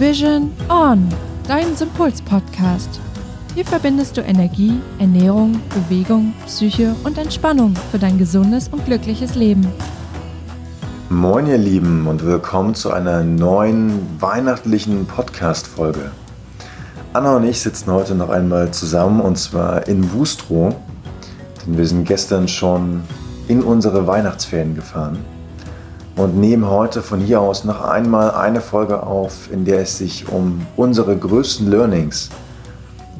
Vision On, dein Sympuls-Podcast. Hier verbindest du Energie, Ernährung, Bewegung, Psyche und Entspannung für dein gesundes und glückliches Leben. Moin ihr Lieben und willkommen zu einer neuen weihnachtlichen Podcast-Folge. Anna und ich sitzen heute noch einmal zusammen und zwar in Wustrow, denn wir sind gestern schon in unsere Weihnachtsferien gefahren und nehmen heute von hier aus noch einmal eine Folge auf, in der es sich um unsere größten Learnings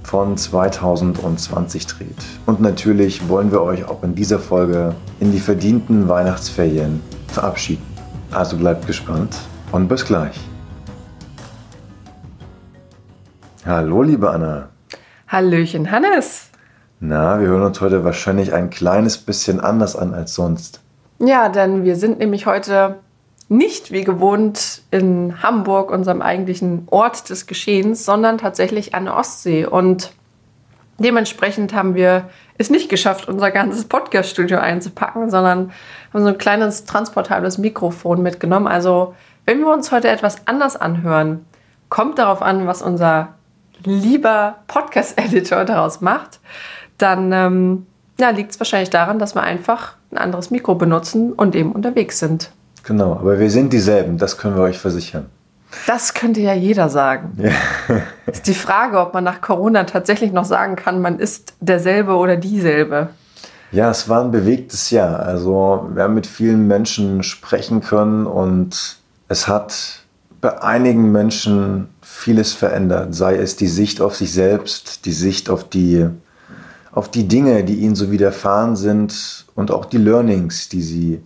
von 2020 dreht. Und natürlich wollen wir euch auch in dieser Folge in die verdienten Weihnachtsferien verabschieden. Also bleibt gespannt und bis gleich. Hallo, liebe Anna. Hallöchen, Hannes. Na, wir hören uns heute wahrscheinlich ein kleines bisschen anders an als sonst. Ja, denn wir sind nämlich heute nicht wie gewohnt in Hamburg, unserem eigentlichen Ort des Geschehens, sondern tatsächlich an der Ostsee. Und dementsprechend haben wir es nicht geschafft, unser ganzes Podcast-Studio einzupacken, sondern haben so ein kleines transportables Mikrofon mitgenommen. Also, wenn wir uns heute etwas anders anhören, kommt darauf an, was unser lieber Podcast-Editor daraus macht, dann ähm, ja, liegt es wahrscheinlich daran, dass wir einfach ein anderes Mikro benutzen und eben unterwegs sind. Genau, aber wir sind dieselben, das können wir euch versichern. Das könnte ja jeder sagen. Ja. ist die Frage, ob man nach Corona tatsächlich noch sagen kann, man ist derselbe oder dieselbe. Ja, es war ein bewegtes Jahr. Also wir haben mit vielen Menschen sprechen können und es hat bei einigen Menschen vieles verändert. Sei es die Sicht auf sich selbst, die Sicht auf die, auf die Dinge, die ihnen so widerfahren sind und auch die Learnings, die sie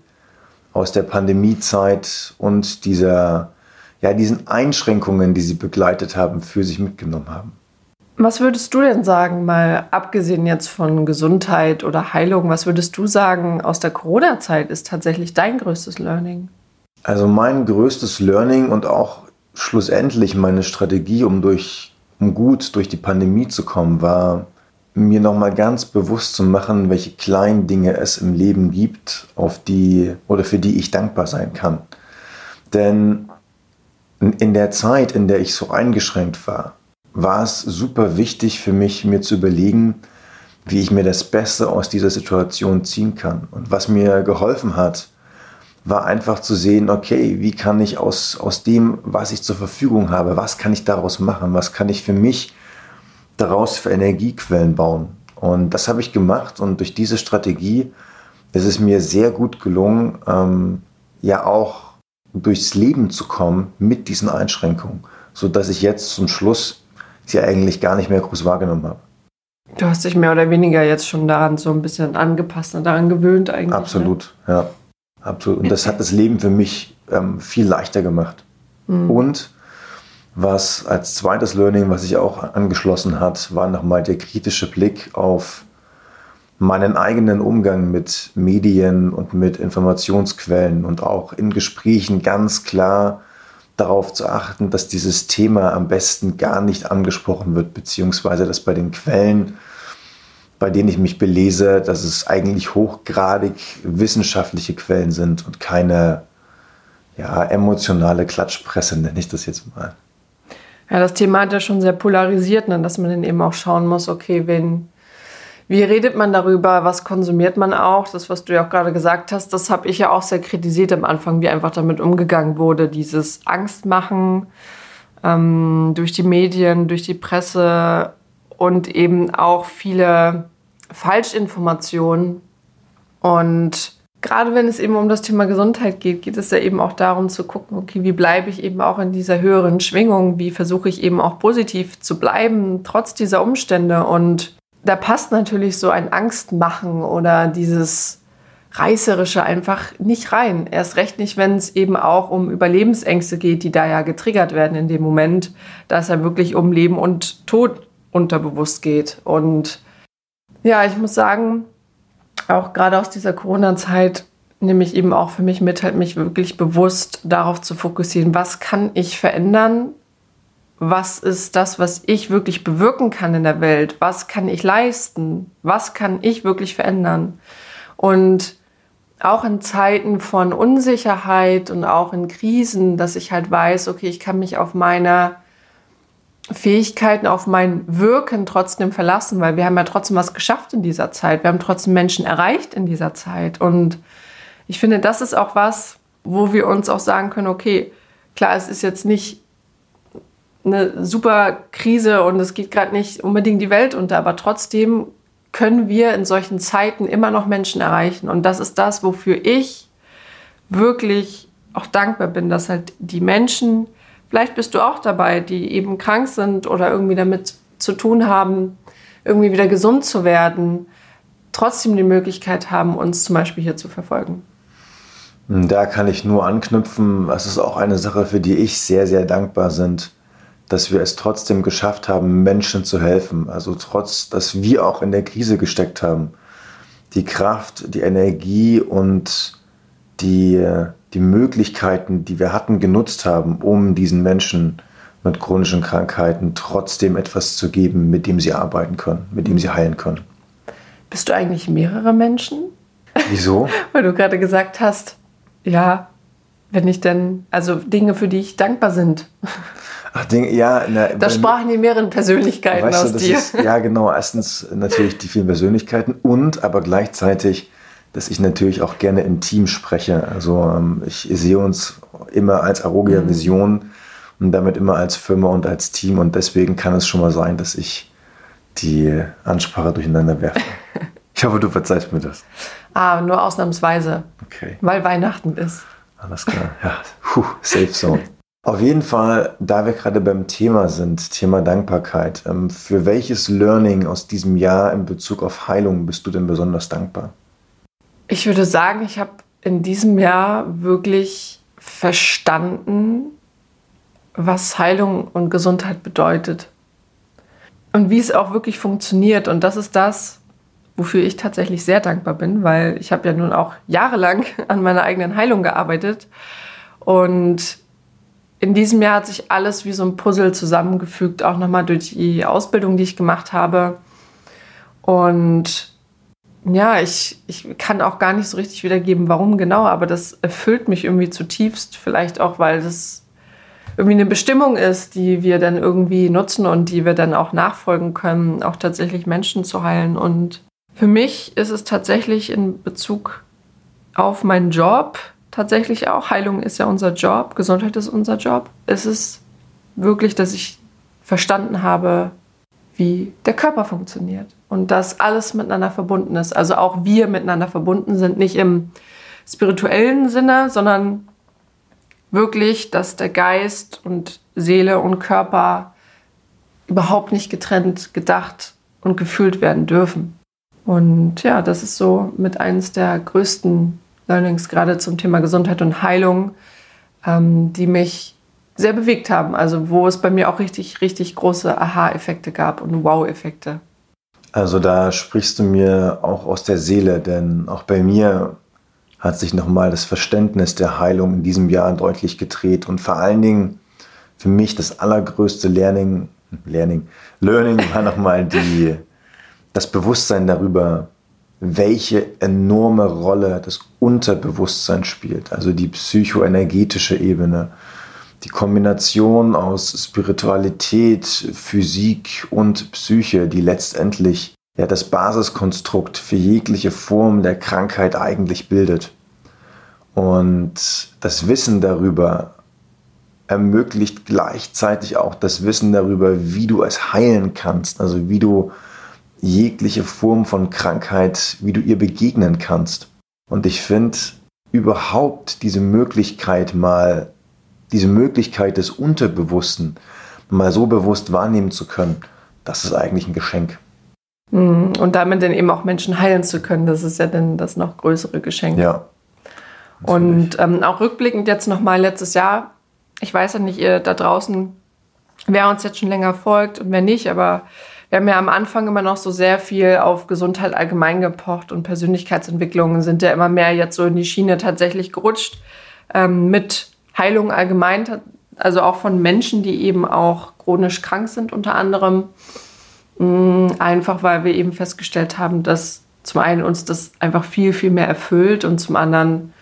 aus der Pandemiezeit und dieser, ja, diesen Einschränkungen, die sie begleitet haben, für sich mitgenommen haben. Was würdest du denn sagen, mal abgesehen jetzt von Gesundheit oder Heilung, was würdest du sagen, aus der Corona-Zeit ist tatsächlich dein größtes Learning? Also mein größtes Learning und auch schlussendlich meine Strategie, um, durch, um gut durch die Pandemie zu kommen, war mir nochmal ganz bewusst zu machen, welche kleinen Dinge es im Leben gibt, auf die oder für die ich dankbar sein kann. Denn in der Zeit, in der ich so eingeschränkt war, war es super wichtig für mich, mir zu überlegen, wie ich mir das Beste aus dieser Situation ziehen kann. Und was mir geholfen hat, war einfach zu sehen, okay, wie kann ich aus, aus dem, was ich zur Verfügung habe, was kann ich daraus machen, was kann ich für mich daraus für Energiequellen bauen. Und das habe ich gemacht und durch diese Strategie ist es mir sehr gut gelungen, ähm, ja auch durchs Leben zu kommen mit diesen Einschränkungen, sodass ich jetzt zum Schluss sie eigentlich gar nicht mehr groß wahrgenommen habe. Du hast dich mehr oder weniger jetzt schon daran so ein bisschen angepasst und daran gewöhnt eigentlich. Ne? Absolut, ne? ja. Absolut. Und das hat das Leben für mich ähm, viel leichter gemacht. Mhm. Und was als zweites Learning, was sich auch angeschlossen hat, war nochmal der kritische Blick auf meinen eigenen Umgang mit Medien und mit Informationsquellen und auch in Gesprächen ganz klar darauf zu achten, dass dieses Thema am besten gar nicht angesprochen wird, beziehungsweise dass bei den Quellen, bei denen ich mich belese, dass es eigentlich hochgradig wissenschaftliche Quellen sind und keine ja, emotionale Klatschpresse, nenne ich das jetzt mal. Ja, das Thema hat ja schon sehr polarisiert, ne? dass man dann eben auch schauen muss, okay, wen, wie redet man darüber, was konsumiert man auch? Das, was du ja auch gerade gesagt hast, das habe ich ja auch sehr kritisiert am Anfang, wie einfach damit umgegangen wurde, dieses Angstmachen ähm, durch die Medien, durch die Presse und eben auch viele Falschinformationen und gerade wenn es eben um das Thema Gesundheit geht, geht es ja eben auch darum zu gucken, okay, wie bleibe ich eben auch in dieser höheren Schwingung, wie versuche ich eben auch positiv zu bleiben, trotz dieser Umstände. Und da passt natürlich so ein Angstmachen oder dieses Reißerische einfach nicht rein. Erst recht nicht, wenn es eben auch um Überlebensängste geht, die da ja getriggert werden in dem Moment, da es ja wirklich um Leben und Tod unterbewusst geht. Und ja, ich muss sagen, auch gerade aus dieser Corona-Zeit nehme ich eben auch für mich mit, halt mich wirklich bewusst darauf zu fokussieren, was kann ich verändern, was ist das, was ich wirklich bewirken kann in der Welt, was kann ich leisten, was kann ich wirklich verändern. Und auch in Zeiten von Unsicherheit und auch in Krisen, dass ich halt weiß, okay, ich kann mich auf meine Fähigkeiten, auf mein Wirken trotzdem verlassen, weil wir haben ja trotzdem was geschafft in dieser Zeit. Wir haben trotzdem Menschen erreicht in dieser Zeit. Und ich finde, das ist auch was, wo wir uns auch sagen können, okay, klar, es ist jetzt nicht eine super Krise und es geht gerade nicht unbedingt die Welt unter, aber trotzdem können wir in solchen Zeiten immer noch Menschen erreichen. Und das ist das, wofür ich wirklich auch dankbar bin, dass halt die Menschen, vielleicht bist du auch dabei, die eben krank sind oder irgendwie damit zu tun haben, irgendwie wieder gesund zu werden, trotzdem die Möglichkeit haben, uns zum Beispiel hier zu verfolgen. Da kann ich nur anknüpfen. Es ist auch eine Sache, für die ich sehr, sehr dankbar bin dass wir es trotzdem geschafft haben, Menschen zu helfen. Also trotz, dass wir auch in der Krise gesteckt haben. Die Kraft, die Energie und die, die Möglichkeiten, die wir hatten, genutzt haben, um diesen Menschen mit chronischen Krankheiten trotzdem etwas zu geben, mit dem sie arbeiten können, mit dem sie heilen können. Bist du eigentlich mehrere Menschen? Wieso? Weil du gerade gesagt hast, ja, wenn ich denn, also Dinge, für die ich dankbar sind. Ach, Ding, ja. Na, da sprachen die mehreren Persönlichkeiten weißt aus du, dir. Ist, ja, genau. Erstens natürlich die vielen Persönlichkeiten und aber gleichzeitig, dass ich natürlich auch gerne im Team spreche. Also ähm, ich sehe uns immer als Arogia mhm. Vision und damit immer als Firma und als Team und deswegen kann es schon mal sein, dass ich die Ansprache durcheinander werfe. Ich hoffe, du verzeihst mir das. Ah, nur ausnahmsweise. Okay. Weil Weihnachten ist. Alles klar. Ja, Puh, Safe Zone. Auf jeden Fall, da wir gerade beim Thema sind, Thema Dankbarkeit, ähm, für welches Learning aus diesem Jahr in Bezug auf Heilung bist du denn besonders dankbar? Ich würde sagen, ich habe in diesem Jahr wirklich verstanden, was Heilung und Gesundheit bedeutet. Und wie es auch wirklich funktioniert. Und das ist das, wofür ich tatsächlich sehr dankbar bin, weil ich habe ja nun auch jahrelang an meiner eigenen Heilung gearbeitet. Und in diesem Jahr hat sich alles wie so ein Puzzle zusammengefügt, auch nochmal durch die Ausbildung, die ich gemacht habe. Und ja, ich, ich kann auch gar nicht so richtig wiedergeben, warum genau, aber das erfüllt mich irgendwie zutiefst. Vielleicht auch, weil das irgendwie eine Bestimmung ist, die wir dann irgendwie nutzen und die wir dann auch nachfolgen können, auch tatsächlich Menschen zu heilen. Und für mich ist es tatsächlich in Bezug auf meinen Job tatsächlich auch. Heilung ist ja unser Job, Gesundheit ist unser Job. Es ist wirklich, dass ich verstanden habe, wie der Körper funktioniert und dass alles miteinander verbunden ist. Also auch wir miteinander verbunden sind, nicht im spirituellen Sinne, sondern wirklich, dass der Geist und Seele und Körper überhaupt nicht getrennt gedacht und gefühlt werden dürfen. Und ja, das ist so mit eines der größten Learnings gerade zum Thema Gesundheit und Heilung, ähm, die mich sehr bewegt haben. Also wo es bei mir auch richtig, richtig große Aha-Effekte gab und Wow-Effekte. Also da sprichst du mir auch aus der Seele, denn auch bei mir hat sich nochmal das Verständnis der Heilung in diesem Jahr deutlich gedreht und vor allen Dingen für mich das allergrößte Learning, Learning, Learning war nochmal die, das Bewusstsein darüber, welche enorme Rolle das Unterbewusstsein spielt, also die psychoenergetische Ebene, die Kombination aus Spiritualität, Physik und Psyche, die letztendlich ja das Basiskonstrukt für jegliche Form der Krankheit eigentlich bildet. Und das Wissen darüber ermöglicht gleichzeitig auch das Wissen darüber, wie du es heilen kannst, also wie du jegliche Form von Krankheit, wie du ihr begegnen kannst. Und ich finde überhaupt diese Möglichkeit mal, diese Möglichkeit des Unterbewussten mal so bewusst wahrnehmen zu können, das ist eigentlich ein Geschenk. Mhm. Und damit dann eben auch Menschen heilen zu können, das ist ja dann das noch größere Geschenk. Ja. Und ähm, auch rückblickend jetzt nochmal letztes Jahr, ich weiß ja nicht, ihr da draußen, wer uns jetzt schon länger folgt und wer nicht, aber wir haben ja am Anfang immer noch so sehr viel auf Gesundheit allgemein gepocht und Persönlichkeitsentwicklungen sind ja immer mehr jetzt so in die Schiene tatsächlich gerutscht ähm, mit Heilung allgemein, also auch von Menschen, die eben auch chronisch krank sind unter anderem. Mm, einfach weil wir eben festgestellt haben, dass zum einen uns das einfach viel, viel mehr erfüllt und zum anderen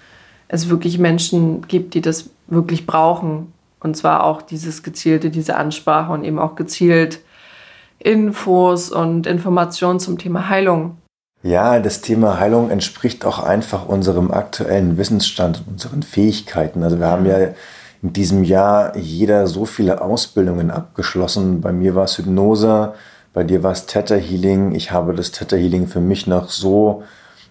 es wirklich Menschen gibt, die das wirklich brauchen. Und zwar auch dieses gezielte, diese Ansprache und eben auch gezielt Infos und Informationen zum Thema Heilung. Ja, das Thema Heilung entspricht auch einfach unserem aktuellen Wissensstand und unseren Fähigkeiten. Also wir haben ja in diesem Jahr jeder so viele Ausbildungen abgeschlossen. Bei mir war es Hypnose, bei dir war es Theta Healing. Ich habe das Theta Healing für mich noch so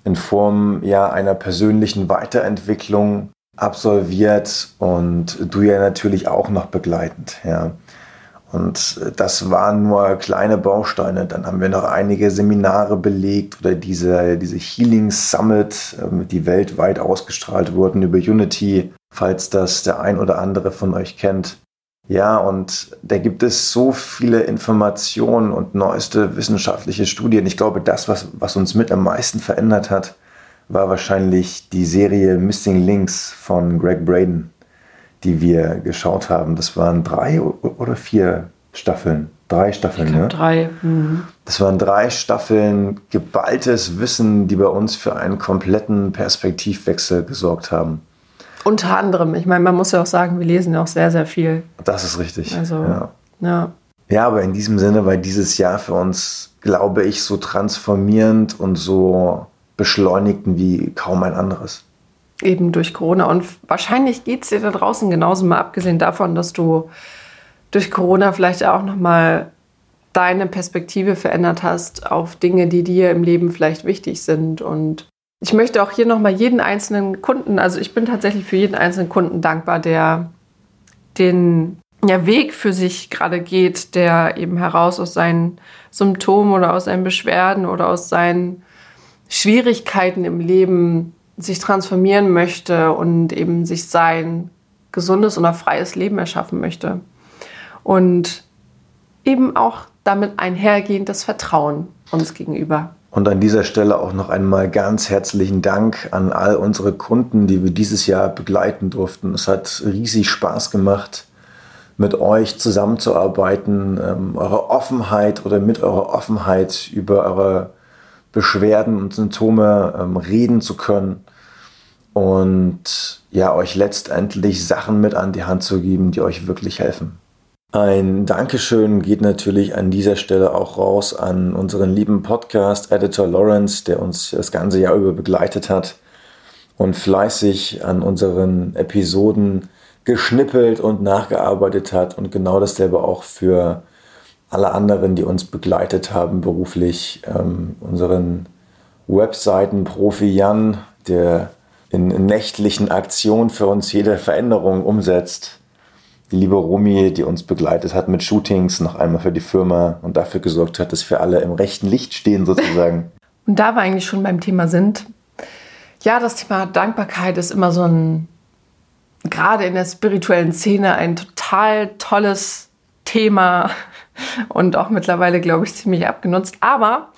in Form ja, einer persönlichen Weiterentwicklung absolviert und du ja natürlich auch noch begleitend. Ja. Und das waren nur kleine Bausteine. Dann haben wir noch einige Seminare belegt oder diese, diese Healing Summit, ähm, die weltweit ausgestrahlt wurden über Unity, falls das der ein oder andere von euch kennt. Ja, und da gibt es so viele Informationen und neueste wissenschaftliche Studien. Ich glaube, das, was, was uns mit am meisten verändert hat, war wahrscheinlich die Serie Missing Links von Greg Braden, die wir geschaut haben. Das waren drei oder vier Staffeln. Drei Staffeln, ich ne? Drei. Mhm. Das waren drei Staffeln geballtes Wissen, die bei uns für einen kompletten Perspektivwechsel gesorgt haben. Unter anderem. Ich meine, man muss ja auch sagen, wir lesen ja auch sehr, sehr viel. Das ist richtig. Also, ja. ja. Ja, aber in diesem Sinne war dieses Jahr für uns, glaube ich, so transformierend und so beschleunigten wie kaum ein anderes. Eben durch Corona. Und wahrscheinlich geht es dir da draußen genauso, mal abgesehen davon, dass du durch Corona vielleicht auch nochmal deine Perspektive verändert hast auf Dinge, die dir im Leben vielleicht wichtig sind. Und ich möchte auch hier nochmal jeden einzelnen Kunden, also ich bin tatsächlich für jeden einzelnen Kunden dankbar, der den ja, Weg für sich gerade geht, der eben heraus aus seinen Symptomen oder aus seinen Beschwerden oder aus seinen Schwierigkeiten im Leben sich transformieren möchte und eben sich sein gesundes und freies Leben erschaffen möchte. Und eben auch damit einhergehend das Vertrauen uns gegenüber. Und an dieser Stelle auch noch einmal ganz herzlichen Dank an all unsere Kunden, die wir dieses Jahr begleiten durften. Es hat riesig Spaß gemacht, mit euch zusammenzuarbeiten, ähm, eure Offenheit oder mit eurer Offenheit über eure Beschwerden und Symptome ähm, reden zu können und ja, euch letztendlich Sachen mit an die Hand zu geben, die euch wirklich helfen. Ein Dankeschön geht natürlich an dieser Stelle auch raus an unseren lieben Podcast-Editor Lawrence, der uns das ganze Jahr über begleitet hat und fleißig an unseren Episoden geschnippelt und nachgearbeitet hat und genau dasselbe auch für alle anderen, die uns begleitet haben beruflich, ähm, unseren Webseiten-Profi Jan, der in, nächtlichen Aktionen für uns jede Veränderung umsetzt. Die liebe Romi, die uns begleitet hat mit Shootings, noch einmal für die Firma und dafür gesorgt hat, dass wir alle im rechten Licht stehen sozusagen. Und da wir eigentlich schon beim Thema sind, ja, das Thema Dankbarkeit ist immer so ein, gerade in der spirituellen Szene, ein total tolles Thema, und auch mittlerweile, glaube ich, ziemlich abgenutzt. Aber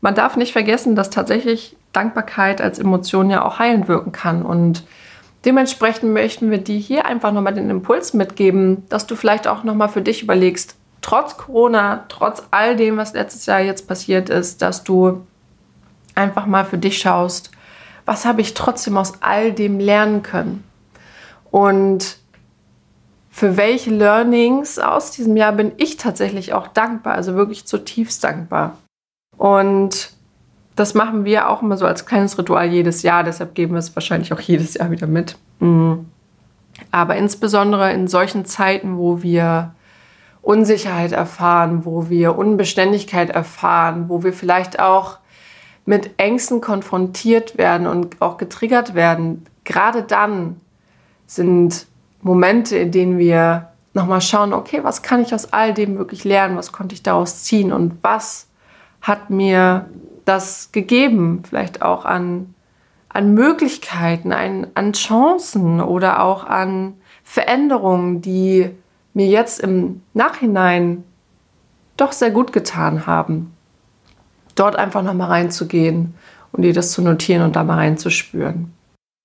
man darf nicht vergessen, dass tatsächlich Dankbarkeit als Emotion ja auch heilend wirken kann. Und dementsprechend möchten wir dir hier einfach nochmal den Impuls mitgeben, dass du vielleicht auch nochmal für dich überlegst, trotz Corona, trotz all dem, was letztes Jahr jetzt passiert ist, dass du einfach mal für dich schaust, was habe ich trotzdem aus all dem lernen können. Und für welche Learnings aus diesem Jahr bin ich tatsächlich auch dankbar, also wirklich zutiefst dankbar. Und das machen wir auch immer so als kleines Ritual jedes Jahr, deshalb geben wir es wahrscheinlich auch jedes Jahr wieder mit. Mhm. Aber insbesondere in solchen Zeiten, wo wir Unsicherheit erfahren, wo wir Unbeständigkeit erfahren, wo wir vielleicht auch mit Ängsten konfrontiert werden und auch getriggert werden, gerade dann sind Momente, in denen wir nochmal schauen, okay, was kann ich aus all dem wirklich lernen, was konnte ich daraus ziehen und was hat mir das gegeben, vielleicht auch an, an Möglichkeiten, an, an Chancen oder auch an Veränderungen, die mir jetzt im Nachhinein doch sehr gut getan haben. Dort einfach nochmal reinzugehen und dir das zu notieren und da mal reinzuspüren.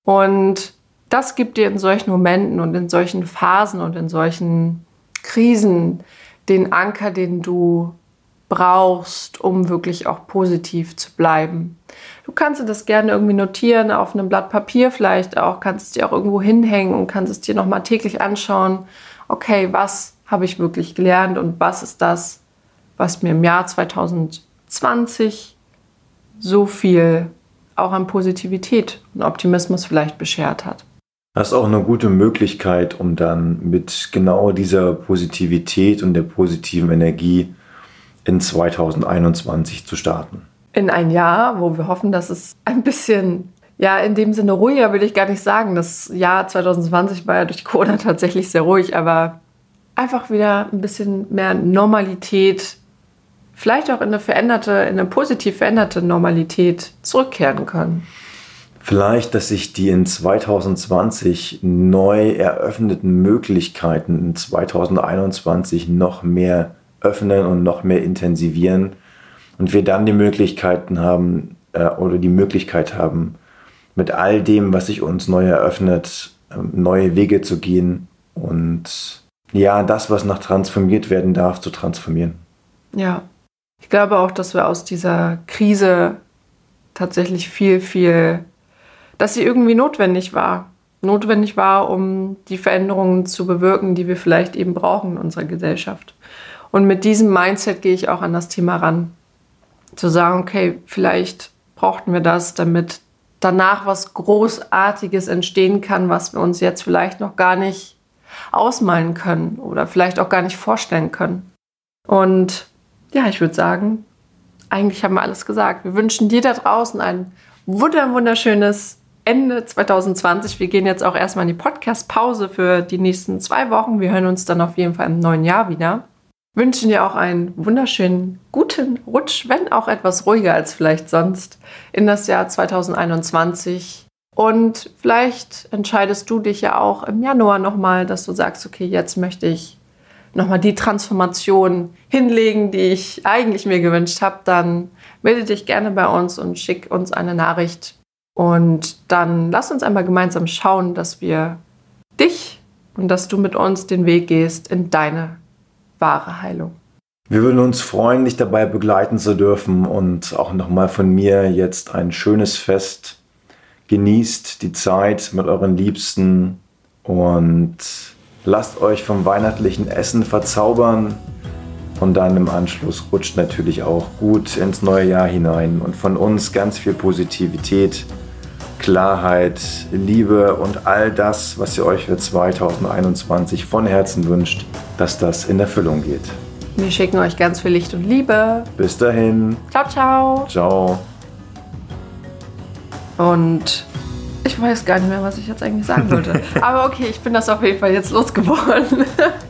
Und das gibt dir in solchen Momenten und in solchen Phasen und in solchen Krisen den Anker, den du brauchst, um wirklich auch positiv zu bleiben. Du kannst dir das gerne irgendwie notieren auf einem Blatt Papier vielleicht auch, kannst es dir auch irgendwo hinhängen und kannst es dir nochmal täglich anschauen. Okay, was habe ich wirklich gelernt und was ist das, was mir im Jahr 2020 so viel auch an Positivität und Optimismus vielleicht beschert hat. Das ist auch eine gute Möglichkeit, um dann mit genau dieser Positivität und der positiven Energie in 2021 zu starten. In ein Jahr, wo wir hoffen, dass es ein bisschen, ja, in dem Sinne ruhiger will ich gar nicht sagen. Das Jahr 2020 war ja durch Corona tatsächlich sehr ruhig, aber einfach wieder ein bisschen mehr Normalität, vielleicht auch in eine veränderte, in eine positiv veränderte Normalität zurückkehren können. Vielleicht, dass sich die in 2020 neu eröffneten Möglichkeiten in 2021 noch mehr öffnen und noch mehr intensivieren und wir dann die Möglichkeiten haben äh, oder die Möglichkeit haben, mit all dem, was sich uns neu eröffnet, äh, neue Wege zu gehen und ja, das, was noch transformiert werden darf, zu transformieren. Ja, ich glaube auch, dass wir aus dieser Krise tatsächlich viel, viel, dass sie irgendwie notwendig war. Notwendig war, um die Veränderungen zu bewirken, die wir vielleicht eben brauchen in unserer Gesellschaft. Und mit diesem Mindset gehe ich auch an das Thema ran. Zu sagen, okay, vielleicht brauchten wir das, damit danach was Großartiges entstehen kann, was wir uns jetzt vielleicht noch gar nicht ausmalen können oder vielleicht auch gar nicht vorstellen können. Und ja, ich würde sagen, eigentlich haben wir alles gesagt. Wir wünschen dir da draußen ein wunderschönes Ende 2020. Wir gehen jetzt auch erstmal in die Podcast-Pause für die nächsten zwei Wochen. Wir hören uns dann auf jeden Fall im neuen Jahr wieder. Wünschen dir auch einen wunderschönen guten Rutsch, wenn auch etwas ruhiger als vielleicht sonst, in das Jahr 2021. Und vielleicht entscheidest du dich ja auch im Januar nochmal, dass du sagst, okay, jetzt möchte ich nochmal die Transformation hinlegen, die ich eigentlich mir gewünscht habe, dann melde dich gerne bei uns und schick uns eine Nachricht. Und dann lass uns einmal gemeinsam schauen, dass wir dich und dass du mit uns den Weg gehst in deine wahre Heilung. Wir würden uns freuen, dich dabei begleiten zu dürfen und auch nochmal von mir jetzt ein schönes Fest. Genießt die Zeit mit euren Liebsten und Lasst euch vom weihnachtlichen Essen verzaubern und dann im Anschluss rutscht natürlich auch gut ins neue Jahr hinein und von uns ganz viel Positivität, Klarheit, Liebe und all das, was ihr euch für 2021 von Herzen wünscht, dass das in Erfüllung geht. Wir schicken euch ganz viel Licht und Liebe. Bis dahin. Ciao, ciao. Ciao. Und ich weiß gar nicht mehr, was ich jetzt eigentlich sagen wollte. Aber okay, ich bin das auf jeden Fall jetzt losgeworden.